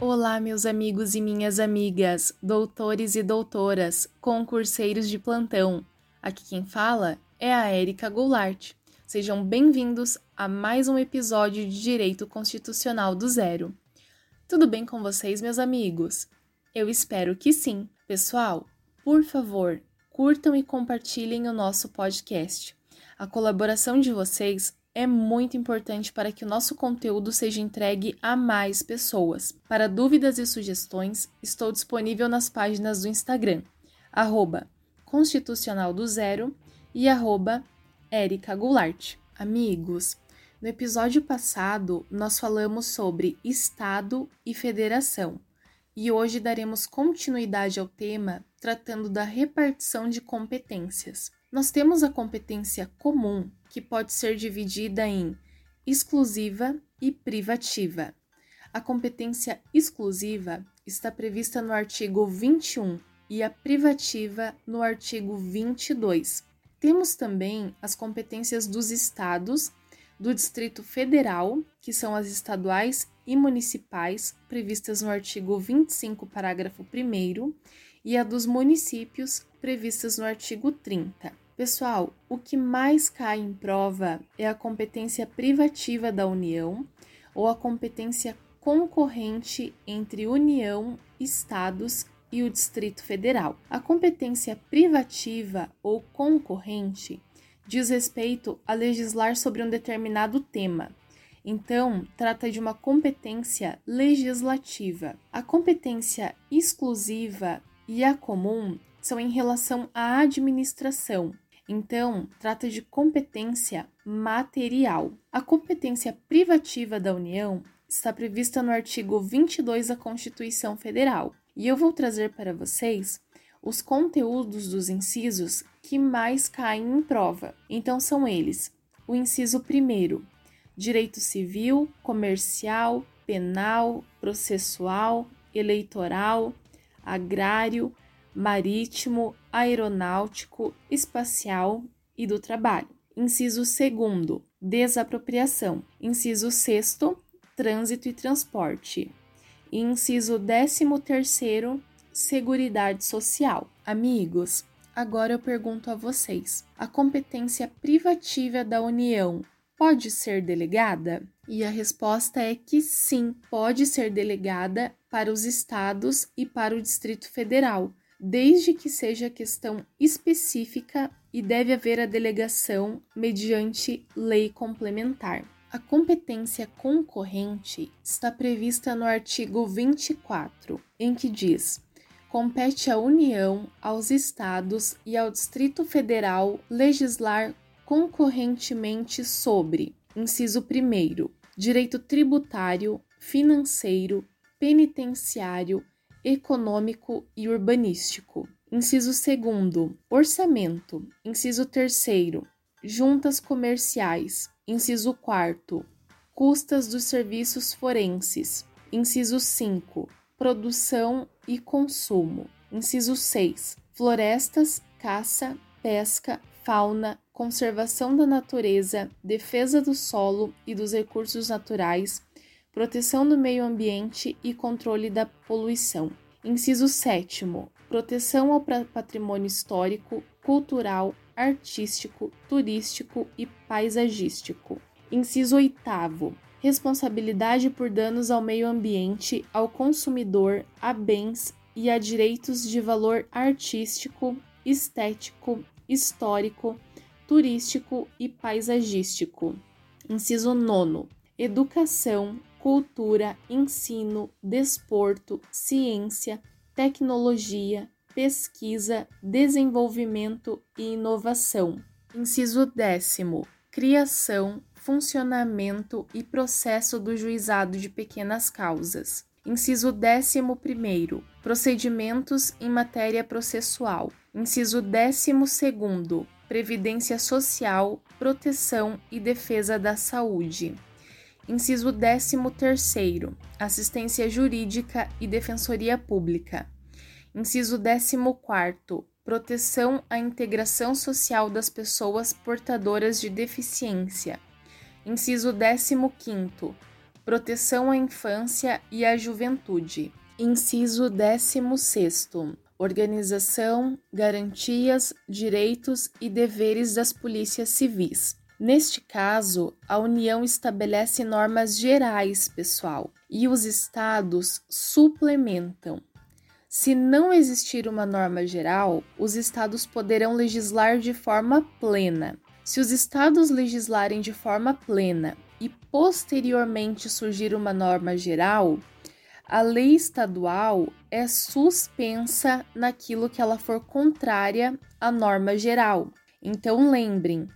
Olá, meus amigos e minhas amigas, doutores e doutoras, concurseiros de plantão. Aqui quem fala é a Érica Goulart. Sejam bem-vindos a mais um episódio de Direito Constitucional do Zero. Tudo bem com vocês, meus amigos? Eu espero que sim. Pessoal, por favor, curtam e compartilhem o nosso podcast. A colaboração de vocês é muito importante para que o nosso conteúdo seja entregue a mais pessoas. Para dúvidas e sugestões, estou disponível nas páginas do Instagram, arroba Constitucional do Zero e arroba Goulart. Amigos, no episódio passado nós falamos sobre Estado e Federação e hoje daremos continuidade ao tema tratando da repartição de competências. Nós temos a competência comum, que pode ser dividida em exclusiva e privativa. A competência exclusiva está prevista no artigo 21 e a privativa no artigo 22. Temos também as competências dos estados, do Distrito Federal, que são as estaduais e municipais, previstas no artigo 25, parágrafo 1, e a dos municípios, previstas no artigo 30. Pessoal, o que mais cai em prova é a competência privativa da União ou a competência concorrente entre União, Estados e o Distrito Federal. A competência privativa ou concorrente diz respeito a legislar sobre um determinado tema. Então, trata de uma competência legislativa. A competência exclusiva e a comum são em relação à administração, então, trata de competência material. A competência privativa da União está prevista no artigo 22 da Constituição Federal, e eu vou trazer para vocês os conteúdos dos incisos que mais caem em prova. Então, são eles: o inciso primeiro, direito civil, comercial, penal, processual, eleitoral, agrário, marítimo, aeronáutico, espacial e do trabalho. Inciso 2. Desapropriação. Inciso 6. Trânsito e transporte. inciso 13. Seguridade social. Amigos, agora eu pergunto a vocês: a competência privativa da União pode ser delegada? E a resposta é que sim, pode ser delegada para os estados e para o Distrito Federal, desde que seja questão específica e deve haver a delegação mediante lei complementar. A competência concorrente está prevista no artigo 24, em que diz: compete à União, aos Estados e ao Distrito Federal legislar concorrentemente sobre, inciso 1, direito tributário, financeiro, penitenciário, econômico e urbanístico. Inciso 2. Orçamento. Inciso 3. Juntas comerciais. Inciso 4. Custas dos serviços forenses. Inciso 5. Produção e consumo. Inciso 6. Florestas, caça, pesca, fauna, conservação da natureza, defesa do solo e dos recursos naturais, proteção do meio ambiente e controle da poluição. Inciso 7. Proteção ao patrimônio histórico, cultural, artístico, turístico e paisagístico. Inciso 8. Responsabilidade por danos ao meio ambiente, ao consumidor, a bens e a direitos de valor artístico, estético, histórico, turístico e paisagístico. Inciso 9. Educação, cultura, ensino, desporto, ciência, tecnologia, pesquisa, desenvolvimento e inovação. Inciso décimo: criação, funcionamento e processo do juizado de pequenas causas. Inciso décimo primeiro: procedimentos em matéria processual. Inciso décimo segundo: previdência social, proteção e defesa da saúde. Inciso 13º. Assistência jurídica e defensoria pública. Inciso 14º. Proteção à integração social das pessoas portadoras de deficiência. Inciso 15º. proteção à infância e à juventude. Inciso 16. Organização, garantias, direitos e deveres das polícias civis. Neste caso, a União estabelece normas gerais, pessoal, e os estados suplementam. Se não existir uma norma geral, os estados poderão legislar de forma plena. Se os estados legislarem de forma plena e posteriormente surgir uma norma geral, a lei estadual é suspensa naquilo que ela for contrária à norma geral. Então lembrem,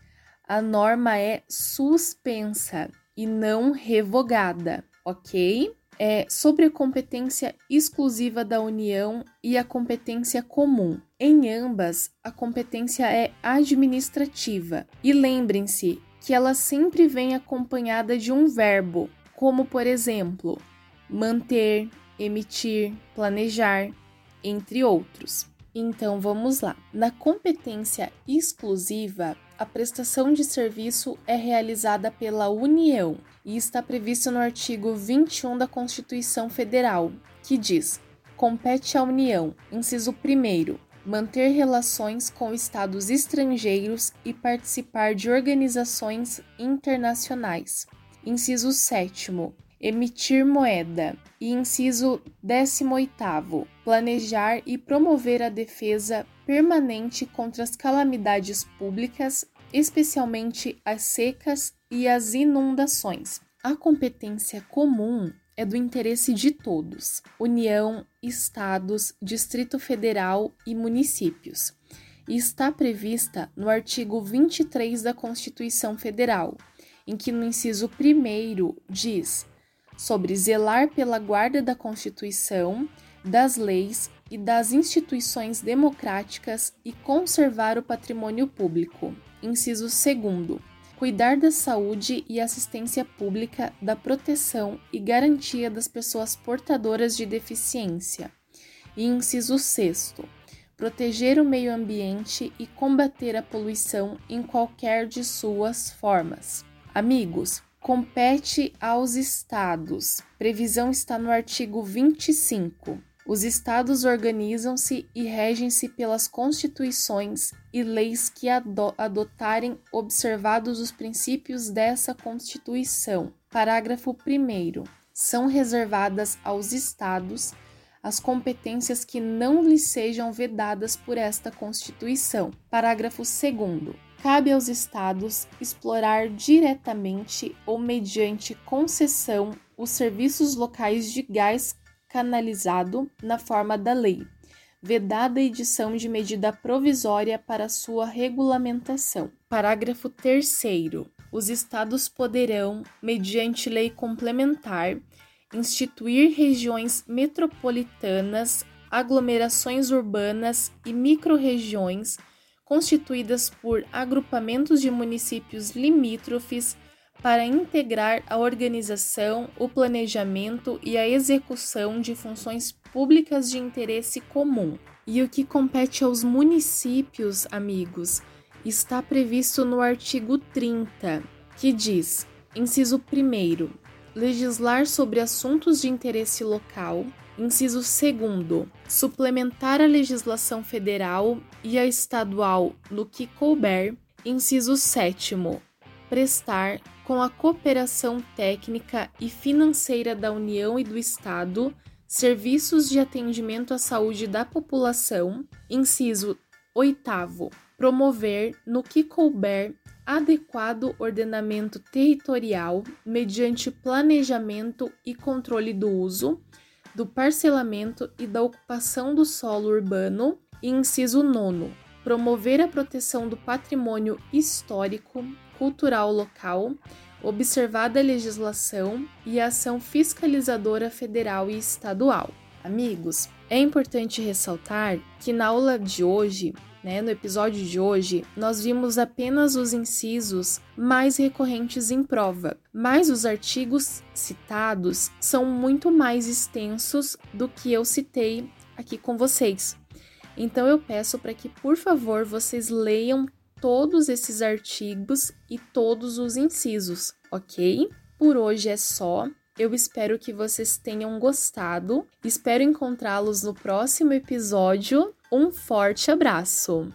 a norma é suspensa e não revogada, ok? É sobre a competência exclusiva da União e a competência comum. Em ambas, a competência é administrativa. E lembrem-se que ela sempre vem acompanhada de um verbo, como por exemplo, manter, emitir, planejar, entre outros. Então vamos lá. Na competência exclusiva, a prestação de serviço é realizada pela União e está previsto no artigo 21 da Constituição Federal, que diz: compete à União, inciso 1, manter relações com estados estrangeiros e participar de organizações internacionais. Inciso 7 emitir moeda. E inciso 18, planejar e promover a defesa permanente contra as calamidades públicas, especialmente as secas e as inundações. A competência comum é do interesse de todos: União, estados, Distrito Federal e municípios. E está prevista no artigo 23 da Constituição Federal, em que no inciso 1 diz sobre zelar pela guarda da Constituição, das leis e das instituições democráticas e conservar o patrimônio público. Inciso 2. Cuidar da saúde e assistência pública, da proteção e garantia das pessoas portadoras de deficiência. E inciso 6. Proteger o meio ambiente e combater a poluição em qualquer de suas formas. Amigos, compete aos estados. Previsão está no artigo 25. Os estados organizam-se e regem-se pelas constituições e leis que adotarem observados os princípios dessa Constituição. Parágrafo 1. São reservadas aos estados as competências que não lhes sejam vedadas por esta Constituição. Parágrafo 2 cabe aos estados explorar diretamente ou mediante concessão os serviços locais de gás canalizado na forma da lei, vedada a edição de medida provisória para sua regulamentação. Parágrafo 3 Os estados poderão, mediante lei complementar, instituir regiões metropolitanas, aglomerações urbanas e microrregiões constituídas por agrupamentos de municípios limítrofes para integrar a organização, o planejamento e a execução de funções públicas de interesse comum. E o que compete aos municípios, amigos, está previsto no artigo 30, que diz: inciso 1. Legislar sobre assuntos de interesse local, Inciso 2. Suplementar a legislação federal e a estadual no que couber. Inciso 7. Prestar, com a cooperação técnica e financeira da União e do Estado, serviços de atendimento à saúde da população. Inciso 8. Promover, no que couber, adequado ordenamento territorial mediante planejamento e controle do uso do parcelamento e da ocupação do solo urbano, e inciso 9. Promover a proteção do patrimônio histórico, cultural local, observada a legislação e a ação fiscalizadora federal e estadual. Amigos, é importante ressaltar que na aula de hoje né? No episódio de hoje, nós vimos apenas os incisos mais recorrentes em prova, mas os artigos citados são muito mais extensos do que eu citei aqui com vocês. Então eu peço para que, por favor, vocês leiam todos esses artigos e todos os incisos, ok? Por hoje é só. Eu espero que vocês tenham gostado. Espero encontrá-los no próximo episódio. Um forte abraço!